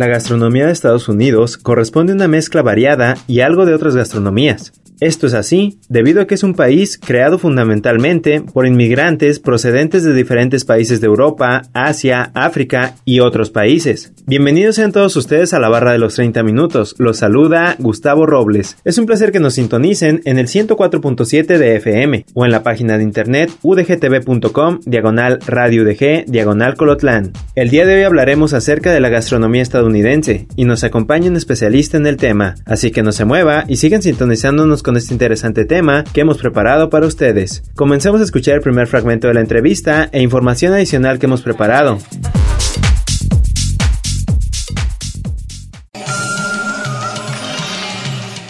La gastronomía de Estados Unidos corresponde a una mezcla variada y algo de otras gastronomías. Esto es así debido a que es un país creado fundamentalmente por inmigrantes procedentes de diferentes países de Europa, Asia, África y otros países. Bienvenidos sean todos ustedes a la barra de los 30 minutos. Los saluda Gustavo Robles. Es un placer que nos sintonicen en el 104.7 de FM o en la página de internet udgtv.com diagonal radio udg diagonal colotlán. El día de hoy hablaremos acerca de la gastronomía estadounidense y nos acompaña un especialista en el tema, así que no se mueva y sigan sintonizándonos con este interesante tema que hemos preparado para ustedes. Comencemos a escuchar el primer fragmento de la entrevista e información adicional que hemos preparado.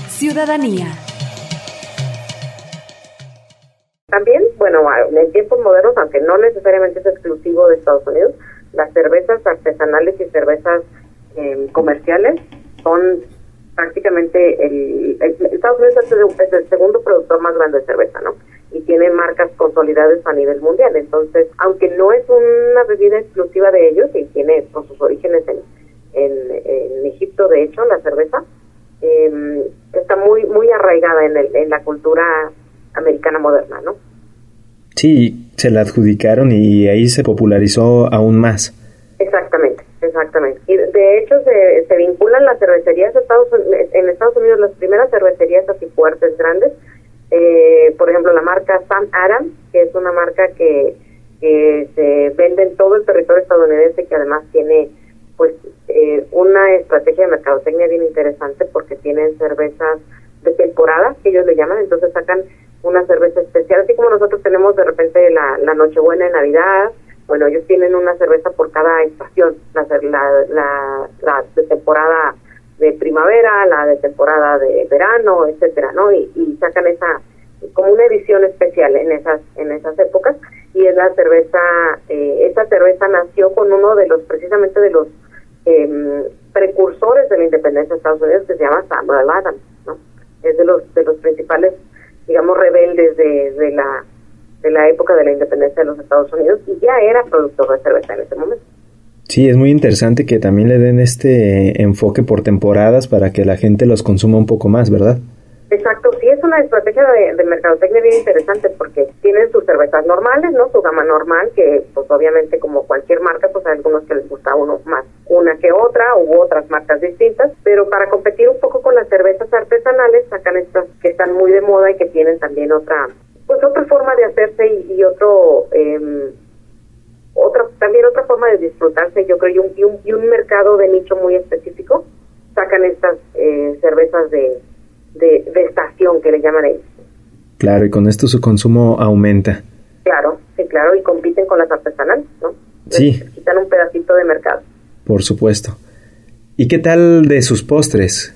Ciudadanía. También, bueno, en tiempos modernos, aunque no necesariamente es exclusivo de Estados Unidos, las cervezas artesanales y cervezas eh, comerciales son prácticamente el, el- Estados Unidos es el, es el segundo productor más grande de cerveza, ¿no? Y tiene marcas consolidadas a nivel mundial. Entonces, aunque no es una bebida exclusiva de ellos y tiene sus orígenes en, en, en Egipto, de hecho, la cerveza eh, está muy muy arraigada en, el, en la cultura americana moderna, ¿no? Sí, se la adjudicaron y ahí se popularizó aún más. Exactamente, exactamente. Y de hecho se, vinculan las cervecerías de Estados en Estados Unidos, las primeras cervecerías así fuertes, grandes. Eh, por ejemplo, la marca Sam Adams, que es una marca que, que se vende en todo el territorio estadounidense, que además tiene pues eh, una estrategia de mercadotecnia bien interesante porque tienen cervezas de temporada, que ellos le llaman, entonces sacan una cerveza especial, así como nosotros tenemos de repente la, la Nochebuena de Navidad, bueno, ellos tienen una cerveza por cada estación, la, la, la, la de temporada de primavera, la de temporada de verano, etcétera, ¿no? Y, y sacan esa como una edición especial en esas en esas épocas y es la cerveza eh, esa cerveza nació con uno de los precisamente de los em, precursores de la independencia de Estados Unidos que se llama Samuel Adams, ¿no? Es de los de los principales digamos rebeldes de, de la de la época de la independencia de los Estados Unidos y ya era productor de cerveza en ese momento. Sí, es muy interesante que también le den este enfoque por temporadas para que la gente los consuma un poco más, ¿verdad? Exacto, sí es una estrategia de, de mercadotecnia bien interesante porque tienen sus cervezas normales, ¿no? Su gama normal, que pues obviamente como cualquier marca, pues hay algunos que les gusta uno más una que otra u otras marcas distintas, pero para competir un poco con las cervezas artesanales sacan estas que están muy de moda y que tienen también otra, pues otra forma de hacerse y, y otro, eh, otra también otra forma de disfrutarse, yo creo, y un, y un, y un mercado de nicho muy específico, sacan estas eh, cervezas de, de, de estación que le llaman ellos. Claro, y con esto su consumo aumenta. Claro, sí, claro, y compiten con las artesanales, ¿no? Sí. Les quitan un pedacito de mercado. Por supuesto. ¿Y qué tal de sus postres?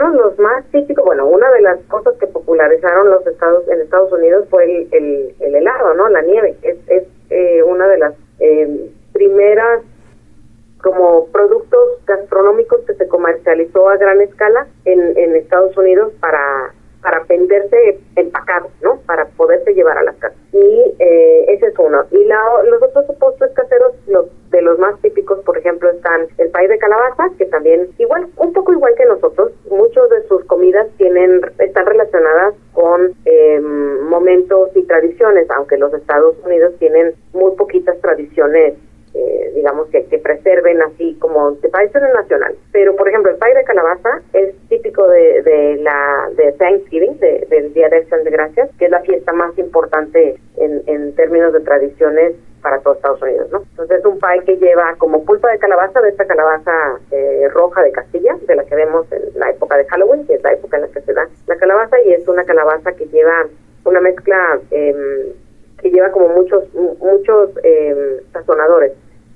Americanos, los más típicos, bueno, una de las cosas que popularizaron los estados en Estados Unidos fue el, el, el helado, ¿no? La nieve. Es, es eh, una de las eh, primeras como productos gastronómicos que se comercializó a gran escala en, en Estados Unidos para para venderse empacado, ¿no? Para poderse llevar a las casas. Y eh, ese es uno. Y la, los otros postres caseros, los de los más típicos, por ejemplo, están el pay de calabaza, que también, igual, un poco igual que nosotros, muchos de sus comidas tienen, están relacionadas con eh, momentos y tradiciones, aunque los Estados Unidos tienen muy poquitas tradiciones eh, digamos que, que preserven así como de tradiciones nacionales. Pero, por ejemplo, el pay de calabaza es típico de, de la de Thanksgiving, de- del Día de Acción de Gracias, que es la fiesta más importante en, en términos de tradiciones para todo Estados Unidos, ¿no? Entonces es un pie que lleva como pulpa de calabaza, de esta calabaza eh, roja de Castilla, de la que vemos en la época de Halloween, que es la época en la que se da la calabaza, y es una calabaza que lleva una mezcla em, que lleva como muchos muchos eh, sazonadores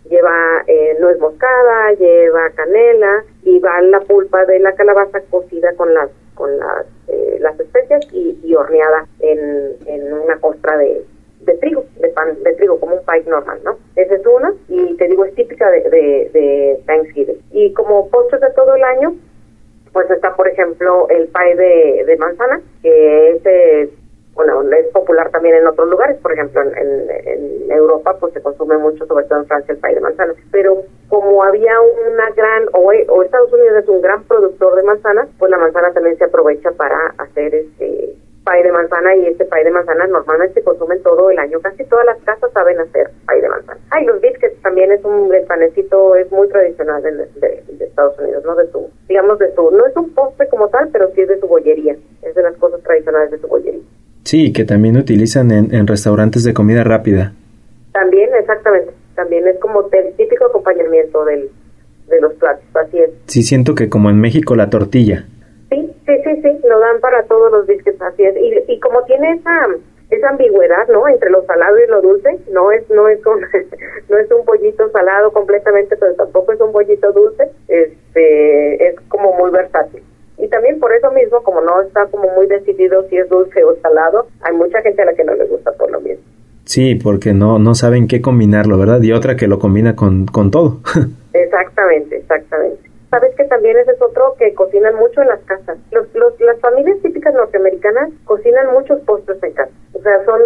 lleva eh, nuez moscada, lleva canela y va la pulpa de la calabaza cocida con las con las, eh, las especias y, horneada en, en una costra de, de trigo, de pan de trigo, como un pie normal, ¿no? Esa es una, y te digo, es típica de, de, Thanksgiving. Y como postres de todo el año, pues está, por ejemplo, el pie de, de manzana, que es eh, bueno, es popular también en otros lugares, por ejemplo, en, en, Europa pues se consume mucho, sobre todo en Francia, el pay de manzana, pero como había una gran, o, Estados Unidos es un gran productor de manzana, pues la manzana también se aprovecha para hacer este pay de manzana y este pay de manzana normalmente se consume todo el año, casi todas las casas saben hacer pay de manzana. Ay, los biscuits también es un el panecito, es muy tradicional de, de, Estados Unidos, ¿no? De su, digamos de su, no es un postre como tal, pero sí es de su bollería, es de las cosas tradicionales de su bollería. Sí, que también utilizan en, restaurantes de comida rápida. También, exactamente. También es como el típico acompañamiento del, de los platos, así es. Sí, siento que como en México la tortilla. Sí, sí, sí, sí, lo dan para todos los biscuits, así es. Y, y como tiene esa esa ambigüedad, ¿no? Entre lo salado y lo dulce, no es no es un no es un pollito salado completamente, pero tampoco es un pollito dulce, este es como muy versátil. También por eso mismo, como no está como muy decidido si es dulce o salado, hay mucha gente a la que no le gusta por lo mismo. Sí, porque no, no saben qué combinarlo, ¿verdad? Y otra que lo combina con, con todo. exactamente, exactamente. Sabes que también ese es otro que cocinan mucho en las casas. Los, los, las familias típicas norteamericanas cocinan muchos postres en casa. O sea, son,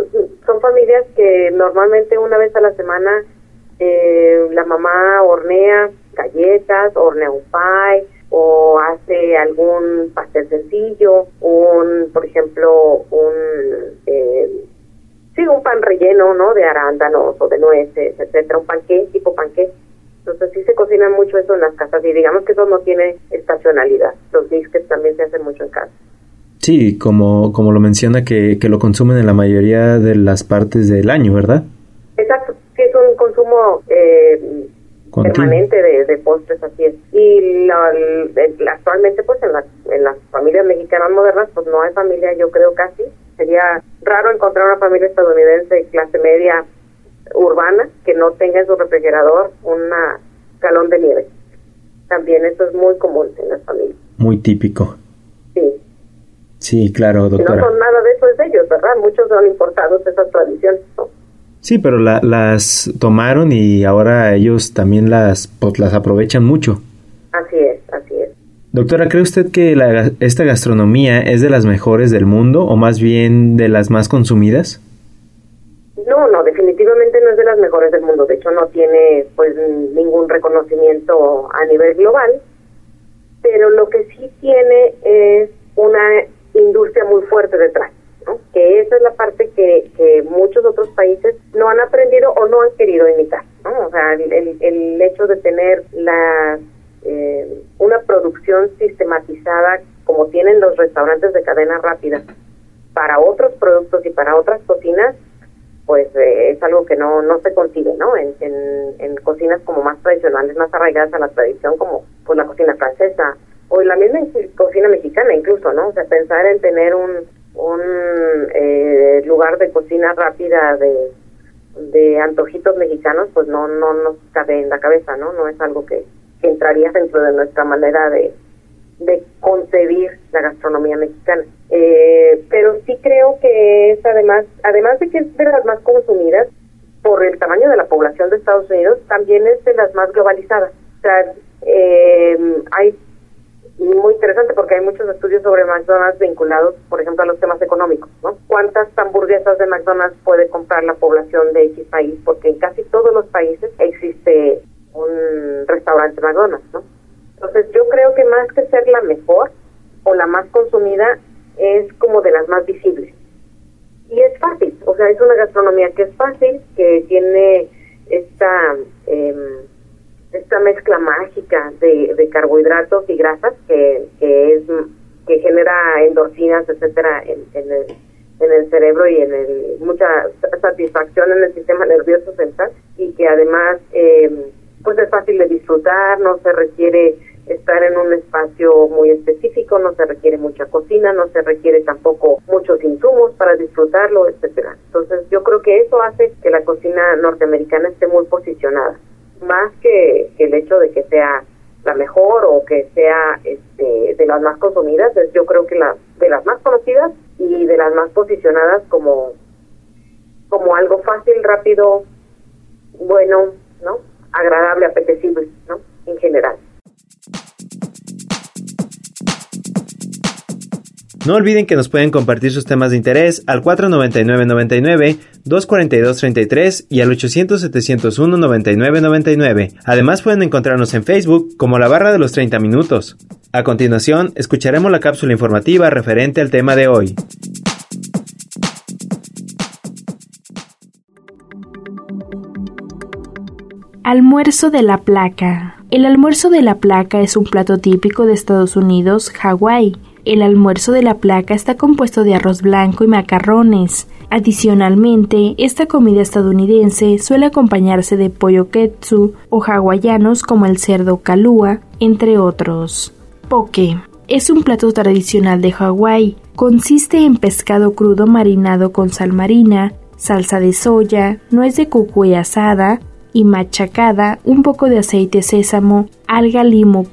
son familias que normalmente una vez a la semana eh, la mamá hornea galletas, hornea un pie, o hace algún pastel sencillo, un, por ejemplo, un, eh, sí, un pan relleno, ¿no? De arándanos o de nueces, etcétera, un panqué, tipo panqué. Entonces sí se cocina mucho eso en las casas y digamos que eso no tiene estacionalidad. Los biscuits también se hacen mucho en casa. Sí, como, como lo menciona que, que lo consumen en la mayoría de las partes del año, ¿verdad? Exacto, que es un consumo eh, permanente de, de, postres, así es. Y la, actualmente, pues en, en las familias mexicanas modernas, pues no hay familia, yo creo casi. Sería raro encontrar una familia estadounidense de clase media urbana que no tenga en su refrigerador una galón de nieve. También eso es muy común en las familias. Muy típico. Sí. Sí, claro, doctora. no son nada de eso es de ellos, ¿verdad? Muchos son importados esas tradiciones, ¿no? Sí, pero las tomaron y ahora ellos también las, pues, las aprovechan mucho. Así es, así es. Doctora, ¿cree usted que la, esta gastronomía es de las mejores del mundo o más bien de las más consumidas? No, no, definitivamente no es de las mejores del mundo. De hecho, no tiene pues ningún reconocimiento a nivel global. Pero lo que sí tiene es una industria muy fuerte detrás que esa es la parte que, que muchos otros países no han aprendido o no han querido imitar. ¿no? O sea, el, el hecho de tener la eh, una producción sistematizada como tienen los restaurantes de cadena rápida para otros productos y para otras cocinas, pues eh, es algo que no, no se consigue, ¿no? En, en, en, cocinas como más tradicionales, más arraigadas a la tradición, como pues la cocina francesa o la misma cocina mexicana incluso, ¿no? O sea, pensar en tener un, un eh, lugar de cocina rápida de, de antojitos mexicanos, pues no, no nos cabe en la cabeza, ¿no? No es algo que, entraría dentro de nuestra manera de, de concebir la gastronomía mexicana. Eh, pero sí creo que es además, además de que es de las más consumidas por el tamaño de la población de Estados Unidos, también es de las más globalizadas. O sea, eh, hay muy interesante porque hay muchos estudios sobre McDonald's vinculados, por ejemplo, a los temas económicos, ¿no? ¿Cuántas hamburguesas de McDonald's puede comprar la población de X país? Porque en casi todos los países existe un restaurante McDonald's, ¿no? Entonces yo creo que más que ser la mejor o la más consumida, es como de las más visibles. Y es fácil, o sea, es una gastronomía que es fácil, que tiene esta... Eh, esta mezcla mágica de, de carbohidratos y grasas que, que es que genera endorfinas etcétera en, el, en el cerebro y en el mucha satisfacción en el sistema nervioso central y que además eh, pues es fácil de disfrutar no se requiere estar en un espacio muy específico no se requiere mucha cocina no se requiere tampoco muchos insumos para disfrutarlo etcétera. Entonces yo creo que eso hace que la cocina norteamericana esté muy posicionada más que, el hecho de que sea la mejor o que sea este, de las más consumidas, es yo creo que la, de las más conocidas y de las más posicionadas como, como algo fácil, rápido, bueno, ¿no? Agradable, apetecible, ¿no? En general. No olviden que nos pueden compartir sus temas de interés al 499-99, 242-33 y al 800-701-9999. Además pueden encontrarnos en Facebook como la barra de los 30 minutos. A continuación, escucharemos la cápsula informativa referente al tema de hoy. Almuerzo de la placa. El almuerzo de la placa es un plato típico de Estados Unidos, Hawái el almuerzo de la placa está compuesto de arroz blanco y macarrones. Adicionalmente, esta comida estadounidense suele acompañarse de pollo ketsu o hawaianos como el cerdo kalua, entre otros. Poke es un plato tradicional de Hawái. Consiste en pescado crudo marinado con sal marina, salsa de soya, nuez de cucuy asada y machacada, un poco de aceite sésamo, alga limo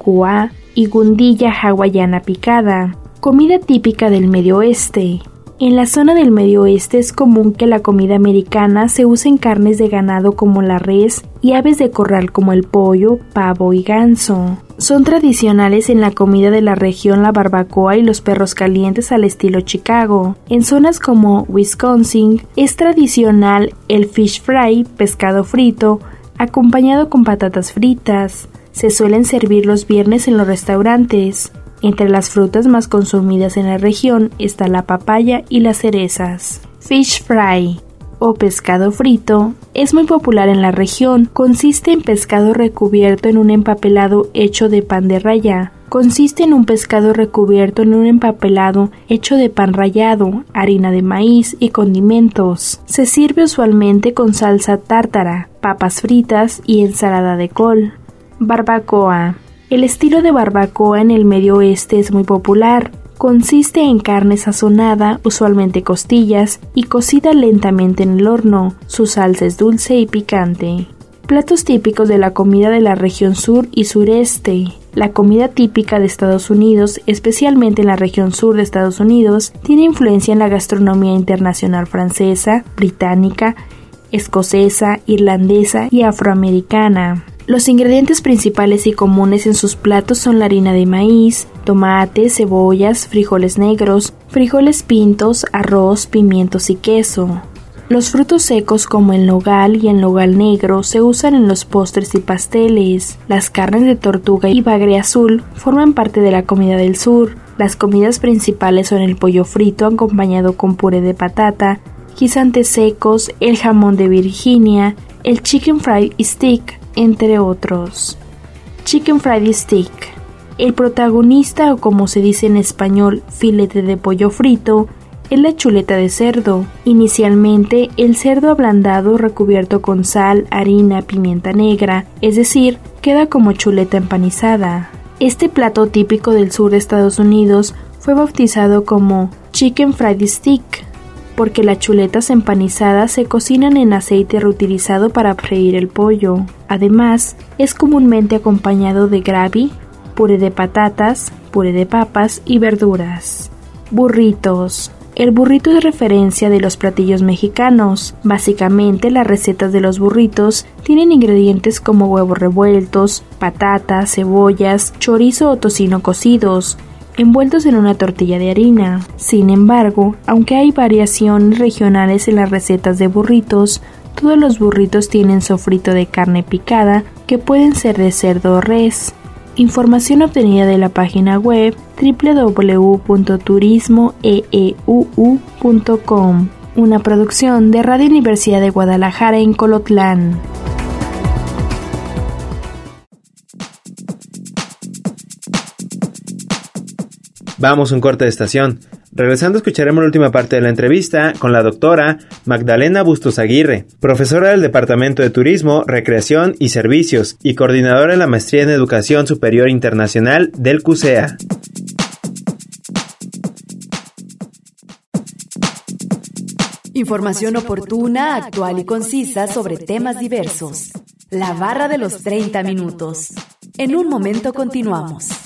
y gundilla hawaiana picada comida típica del Medio Oeste. En la zona del Medio Oeste es común que la comida americana se use en carnes de ganado como la res y aves de corral como el pollo, pavo y ganso. Son tradicionales en la comida de la región la barbacoa y los perros calientes al estilo Chicago. En zonas como Wisconsin es tradicional el fish fry, pescado frito, acompañado con patatas fritas. Se suelen servir los viernes en los restaurantes. Entre las frutas más consumidas en la región está la papaya y las cerezas. Fish fry o pescado frito es muy popular en la región. Consiste en pescado recubierto en un empapelado hecho de pan de raya. Consiste en un pescado recubierto en un empapelado hecho de pan rallado, harina de maíz y condimentos. Se sirve usualmente con salsa tártara, papas fritas y ensalada de col. Barbacoa el estilo de barbacoa en el Medio Oeste es muy popular. Consiste en carne sazonada, usualmente costillas, y cocida lentamente en el horno. Su salsa es dulce y picante. Platos típicos de la comida de la región sur y sureste. La comida típica de Estados Unidos, especialmente en la región sur de Estados Unidos, tiene influencia en la gastronomía internacional francesa, británica, escocesa, irlandesa y afroamericana. Los ingredientes principales y comunes en sus platos son la harina de maíz, tomate, cebollas, frijoles negros, frijoles pintos, arroz, pimientos y queso. Los frutos secos como el nogal y el nogal negro se usan en los postres y pasteles. Las carnes de tortuga y bagre azul forman parte de la comida del sur. Las comidas principales son el pollo frito acompañado con puré de patata, guisantes secos, el jamón de Virginia, el chicken fried stick, entre otros. Chicken Fried Stick. El protagonista, o como se dice en español, filete de pollo frito, es la chuleta de cerdo. Inicialmente, el cerdo ablandado recubierto con sal, harina, pimienta negra, es decir, queda como chuleta empanizada. Este plato típico del sur de Estados Unidos fue bautizado como Chicken Fried Stick porque las chuletas empanizadas se cocinan en aceite reutilizado para freír el pollo. Además, es comúnmente acompañado de gravy, puré de patatas, puré de papas y verduras. Burritos. El burrito es referencia de los platillos mexicanos. Básicamente las recetas de los burritos tienen ingredientes como huevos revueltos, patatas, cebollas, chorizo o tocino cocidos, envueltos en una tortilla de harina. Sin embargo, aunque hay variaciones regionales en las recetas de burritos, todos los burritos tienen sofrito de carne picada que pueden ser de cerdo o res. Información obtenida de la página web www.turismoeeuu.com, una producción de Radio Universidad de Guadalajara en Colotlán. Vamos un corte de estación. Regresando escucharemos la última parte de la entrevista con la doctora Magdalena Bustos Aguirre, profesora del Departamento de Turismo, Recreación y Servicios y coordinadora de la Maestría en Educación Superior Internacional del CUSEA. Información oportuna, actual y concisa sobre temas diversos. La barra de los 30 minutos. En un momento continuamos.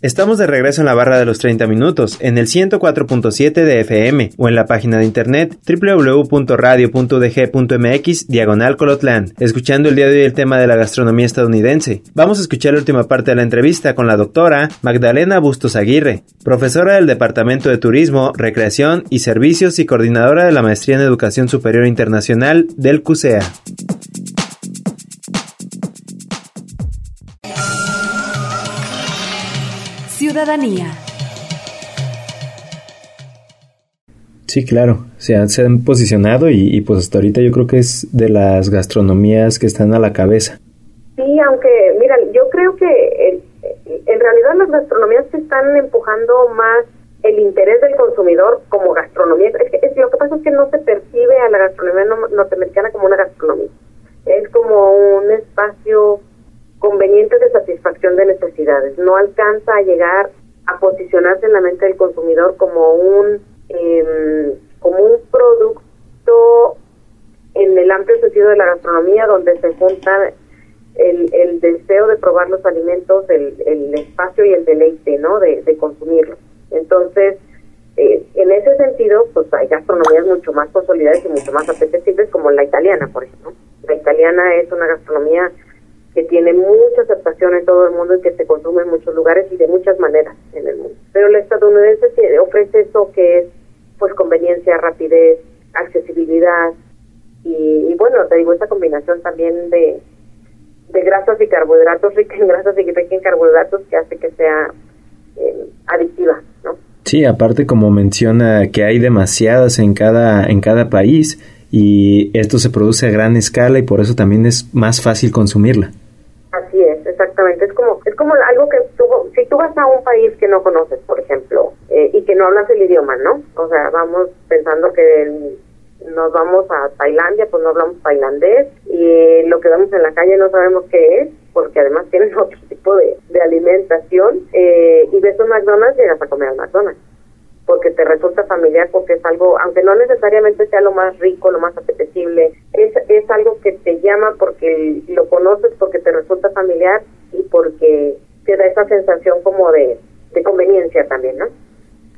Estamos de regreso en la barra de los 30 minutos, en el 104.7 de FM o en la página de internet www.radio.dg.mx diagonal Colotlan, escuchando el día de hoy el tema de la gastronomía estadounidense. Vamos a escuchar la última parte de la entrevista con la doctora Magdalena Bustos Aguirre, profesora del Departamento de Turismo, Recreación y Servicios y coordinadora de la Maestría en Educación Superior Internacional del CUSEA. Ciudadanía. Sí, claro, se han, se han posicionado y, y, pues hasta ahorita yo creo que es de las gastronomías que están a la cabeza. Sí, aunque, mira, yo creo que el, en realidad las gastronomías se están empujando más el interés del consumidor como gastronomía. Es que, es, lo que pasa es que no se percibe a la gastronomía norteamericana como una gastronomía. Es como un espacio conveniente de satisfacción de necesidades. No alcanza a llegar a posicionarse en la mente del consumidor como un eh, como un producto en el amplio sentido de la gastronomía donde se junta el, el deseo de probar los alimentos, el, el espacio y el deleite, ¿no? De, de consumirlos. Entonces, eh, en ese sentido, pues hay gastronomías mucho más consolidadas y mucho más apetecibles como la italiana, por ejemplo. La italiana es una gastronomía que tiene mucha aceptación en todo el mundo y que se consume en muchos lugares y de muchas maneras en el mundo. Pero la estadounidense ofrece eso que es pues conveniencia, rapidez, accesibilidad y, bueno, te digo, esa combinación también de, de grasas y carbohidratos, rica en grasas y rica en carbohidratos que hace que sea eh, adictiva, ¿no? Sí, aparte como menciona que hay demasiadas en cada en cada país y esto se produce a gran escala y por eso también es más fácil consumirla. Así es, exactamente. Es como es como algo que tú, si tú vas a un país que no conoces, por ejemplo, eh, y que no hablas el idioma, ¿no? O sea, vamos pensando que nos vamos a Tailandia, pues no hablamos tailandés y lo que vemos en la calle no sabemos qué es, porque además tienen otro tipo de, de alimentación eh, y ves un McDonald's llegas a comer al McDonald's porque te resulta familiar, porque es algo, aunque no necesariamente sea lo más rico, lo más apetecible, es, es algo que te llama porque lo conoces, porque te resulta familiar y porque te da esa sensación como de, de conveniencia también, ¿no?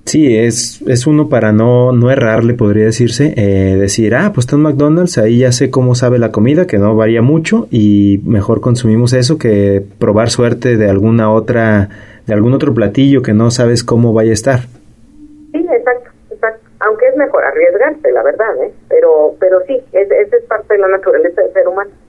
Sí, es, es uno para no, no errarle, podría decirse, eh, decir, ah, pues está en McDonald's, ahí ya sé cómo sabe la comida, que no varía mucho y mejor consumimos eso que probar suerte de alguna otra, de algún otro platillo que no sabes cómo vaya a estar. Sí, exacto, exacto. Aunque es mejor arriesgarse, la verdad, ¿eh? Pero, pero sí, esa es, parte de la naturaleza del ser humano, ¿no?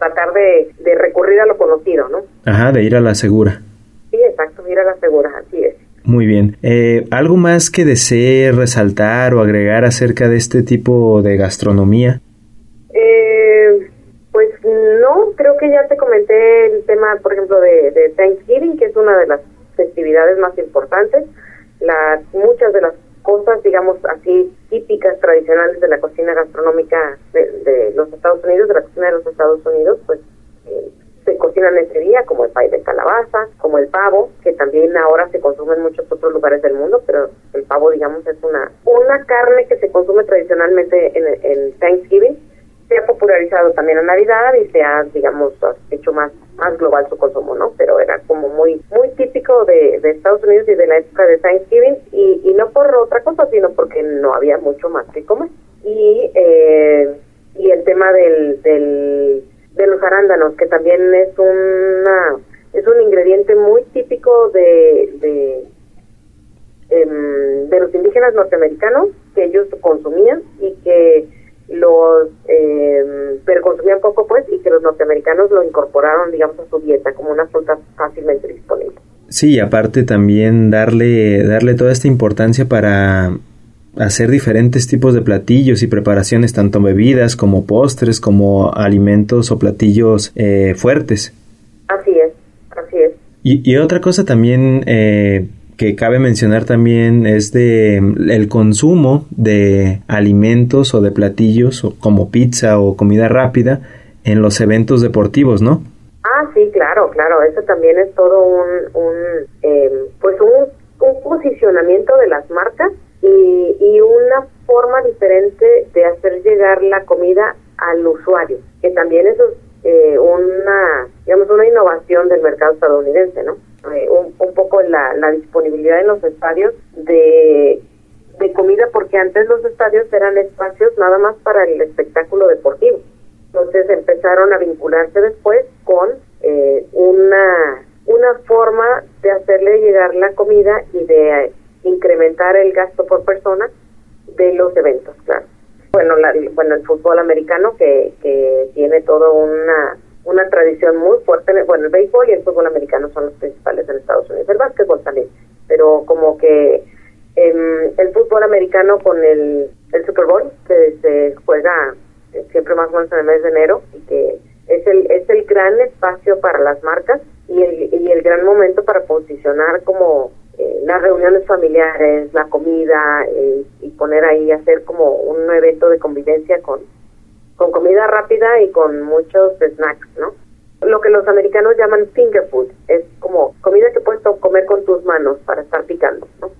Tratar de, de recurrir a lo conocido, ¿no? Ajá, de ir a la segura. Sí, exacto, ir a la segura, así es. Muy bien. Eh, ¿Algo más que desee resaltar o agregar acerca de este tipo de gastronomía? Eh, pues no, creo que ya te comenté el tema, por ejemplo, de, de Thanksgiving, que es una de las festividades más importantes. Las, muchas de las cosas, digamos así, típicas, tradicionales de la cocina gastronómica de, de los Estados Unidos, de la cocina de los Estados Unidos, pues eh, se cocinan ese día, como el pay de como el pavo, que también ahora se consume en muchos otros lugares del mundo, pero el pavo, digamos, es una una carne que se consume tradicionalmente en, en Thanksgiving, se ha popularizado también en Navidad y se ha, digamos, hecho más más global su consumo, ¿no? Pero era como muy muy típico de, de Estados Unidos y de la época de Thanksgiving y, y no por otra cosa, sino porque no había mucho más que comer. Y, eh, y el tema del, del de los arándanos, que también es una es un ingrediente muy típico de eh, de los indígenas norteamericanos que ellos consumían y que los eh, pero consumían poco pues y que los norteamericanos lo incorporaron digamos a su dieta como una fruta fácilmente disponible. Sí, y aparte también darle darle toda esta importancia para hacer diferentes tipos de platillos y preparaciones, tanto bebidas como postres, como alimentos o platillos eh, fuertes. Y, y otra cosa también eh, que cabe mencionar también es de el consumo de alimentos o de platillos como pizza o comida rápida en los eventos deportivos, ¿no? Ah, sí, claro, claro, eso también es todo un, un em, pues un, posicionamiento de las marcas y, y una forma diferente de hacer llegar la comida al usuario, que también es eh, una, digamos, una innovación del mercado estadounidense, ¿no? Eh, un, un, poco la, la disponibilidad en los estadios de, de comida, porque antes los estadios eran espacios nada más para el espectáculo deportivo. Entonces empezaron a vincularse después con eh, una, una forma de hacerle llegar la comida y de incrementar el gasto por persona de los eventos, claro. Bueno, la, bueno el fútbol americano que, que tiene toda una, una tradición muy fuerte, bueno, el béisbol y el fútbol americano son los principales en Estados Unidos, el básquetbol también, pero como que em, el fútbol americano con el, el Super Bowl, que se juega siempre más o menos en el mes de enero y que es el, es el gran espacio para las marcas y el, y el gran momento para posicionar como eh, las reuniones familiares, la comida eh, y poner ahí, hacer como un evento de convivencia con, con comida rápida y con muchos snacks, ¿no? Lo que los americanos llaman finger food, es como comida que puedes comer con tus manos para estar picando, ¿no?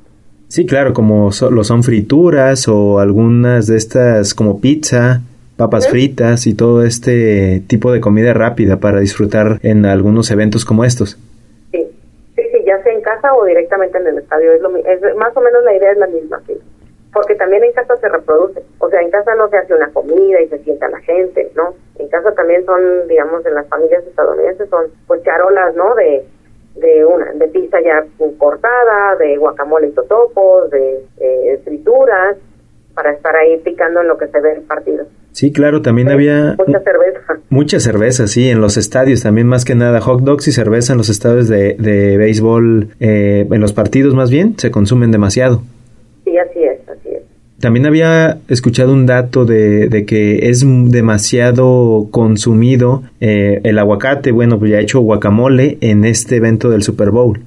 Sí, claro, como lo son frituras o algunas de estas como pizza papas fritas y todo este tipo de comida rápida para disfrutar en algunos eventos como estos. Sí, sí, sí, ya sea en o directamente en el estadio, es, lo, es más o menos la idea es la misma, sí. Porque también en casa se reproduce, o sea, en casa no se hace una comida y se sienta la gente, ¿no? En casa también son, digamos, en las familias estadounidenses son pues charolas, ¿no? De de una de pizza ya cortada, de guacamole y totopos, de eh, frituras, para estar ahí picando en lo que se ve el partido. Sí, claro, también había... Mucha cerveza. Mucha cerveza, sí, en los estadios también más que nada. Hot dogs y cerveza en los estadios de, de béisbol, eh, en los partidos más bien, se consumen demasiado. Sí, así es, así es. También había escuchado un dato de, de que es demasiado consumido eh, el aguacate, bueno, pues ya he hecho guacamole en este evento del Super Bowl.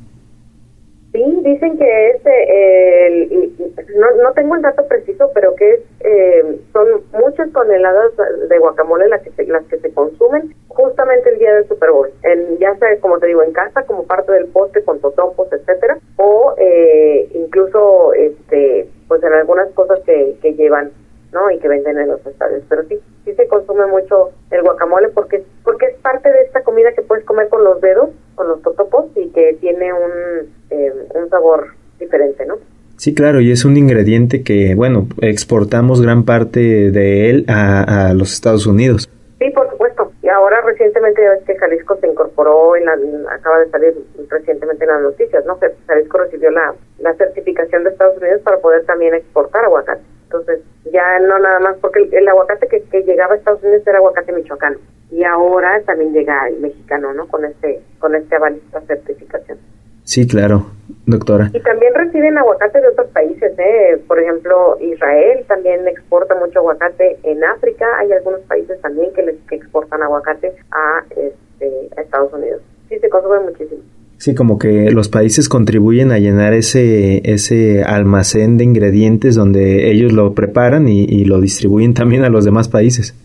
Sí, dicen que es el, no, no tengo el dato preciso, pero que es, eh, son muchas toneladas de guacamole las que, se, las que se consumen justamente el día del Super Bowl, en, ya sea, como te digo, en casa como parte del poste con totopos, etcétera, o eh, incluso este pues en algunas cosas que, que llevan ¿no? y que venden en los estadios, pero sí, sí se consume mucho el guacamole porque, porque es parte de esta comida que puedes comer con los dedos, con los totopos y que tiene un, eh, un sabor diferente, ¿no? Sí, claro, y es un ingrediente que, bueno, exportamos gran parte de él a, los Estados Unidos. Sí, por supuesto. Y ahora recientemente ya ves que Jalisco se incorporó, en la, acaba de salir recientemente en las noticias, ¿no? Que Jalisco recibió la, la certificación de Estados Unidos para poder también exportar aguacate. Entonces, ya no nada más, porque el, aguacate que, que, llegaba a Estados Unidos era aguacate michoacano. Y ahora también llega el mexicano, ¿no? Con este, con este aval, esta certificación. Sí, claro, doctora. Y también reciben aguacate de otros países, ¿eh? Por ejemplo, Israel también exporta mucho aguacate. En África hay algunos países también que, les, que exportan aguacate a, este, a Estados Unidos. Sí, se consume muchísimo. Sí, como que los países contribuyen a llenar ese, ese almacén de ingredientes donde ellos lo preparan y, y lo distribuyen también a los demás países.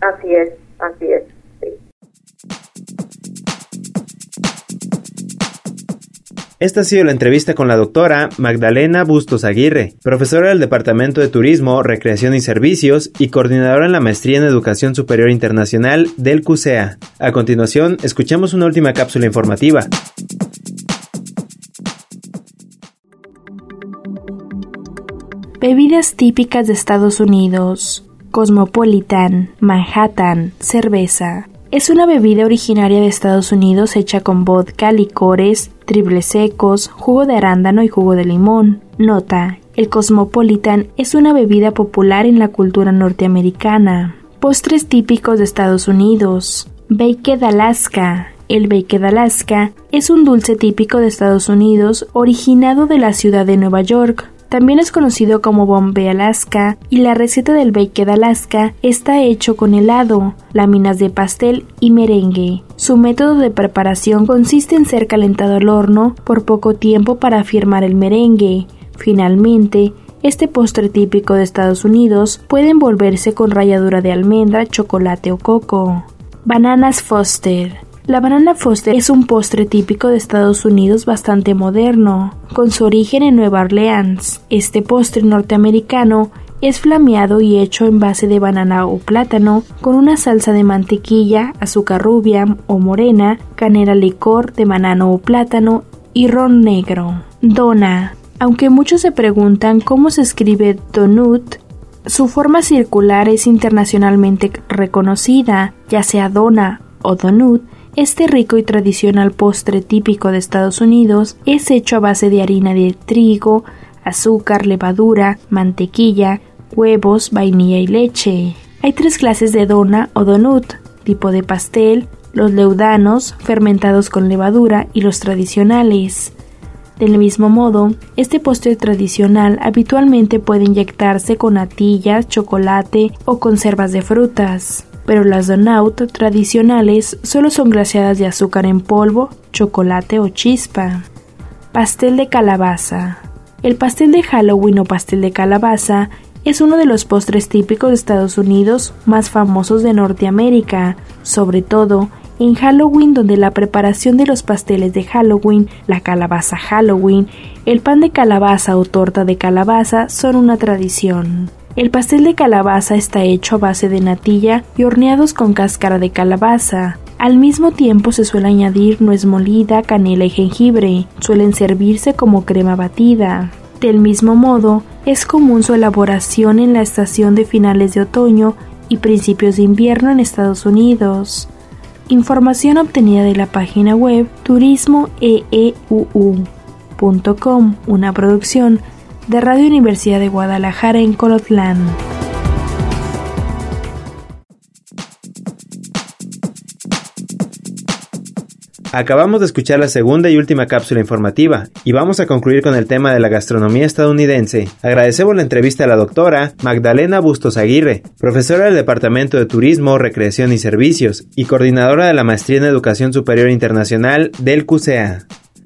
Así es, Esta ha sido la entrevista con la doctora Magdalena Bustos Aguirre, profesora del Departamento de Turismo, Recreación y Servicios y coordinadora en la Maestría en Educación Superior Internacional del CUSEA. A continuación, escuchemos una última cápsula informativa. Bebidas típicas de Estados Unidos. Cosmopolitan, Manhattan, cerveza. Es una bebida originaria de Estados Unidos hecha con vodka, licores, triples secos, jugo de arándano y jugo de limón. Nota: el Cosmopolitan es una bebida popular en la cultura norteamericana. Postres típicos de Estados Unidos. Baked Alaska. El Baked Alaska es un dulce típico de Estados Unidos originado de la ciudad de Nueva York. También es conocido como Bombay Alaska, y la receta del Baked Alaska está hecho con helado, láminas de pastel y merengue. Su método de preparación consiste en ser calentado al horno por poco tiempo para firmar el merengue. Finalmente, este postre típico de Estados Unidos puede envolverse con ralladura de almendra, chocolate o coco. Bananas Foster. La banana Foster es un postre típico de Estados Unidos bastante moderno, con su origen en Nueva Orleans. Este postre norteamericano es flameado y hecho en base de banana o plátano, con una salsa de mantequilla, azúcar rubia o morena, canela licor de banano o plátano y ron negro. Dona. Aunque muchos se preguntan cómo se escribe donut, su forma circular es internacionalmente reconocida, ya sea dona o donut. Este rico y tradicional postre típico de Estados Unidos es hecho a base de harina de trigo, azúcar, levadura, mantequilla, huevos, vainilla y leche. Hay tres clases de dona o donut, tipo de pastel, los leudanos, fermentados con levadura, y los tradicionales. Del mismo modo, este postre tradicional habitualmente puede inyectarse con natillas, chocolate o conservas de frutas, pero las donut tradicionales solo son glaseadas de azúcar en polvo, chocolate o chispa. Pastel de calabaza. El pastel de Halloween o pastel de calabaza es uno de los postres típicos de Estados Unidos más famosos de Norteamérica, sobre todo en Halloween donde la preparación de los pasteles de Halloween, la calabaza Halloween, el pan de calabaza o torta de calabaza son una tradición. El pastel de calabaza está hecho a base de natilla y horneados con cáscara de calabaza. Al mismo tiempo se suele añadir nuez molida, canela y jengibre. Suelen servirse como crema batida. Del mismo modo, es común su elaboración en la estación de finales de otoño y principios de invierno en Estados Unidos. Información obtenida de la página web turismoeeuu.com, una producción de Radio Universidad de Guadalajara en Colotlán. Acabamos de escuchar la segunda y última cápsula informativa y vamos a concluir con el tema de la gastronomía estadounidense. Agradecemos la entrevista a la doctora Magdalena Bustos Aguirre, profesora del Departamento de Turismo, Recreación y Servicios y coordinadora de la Maestría en Educación Superior Internacional del CUSEA.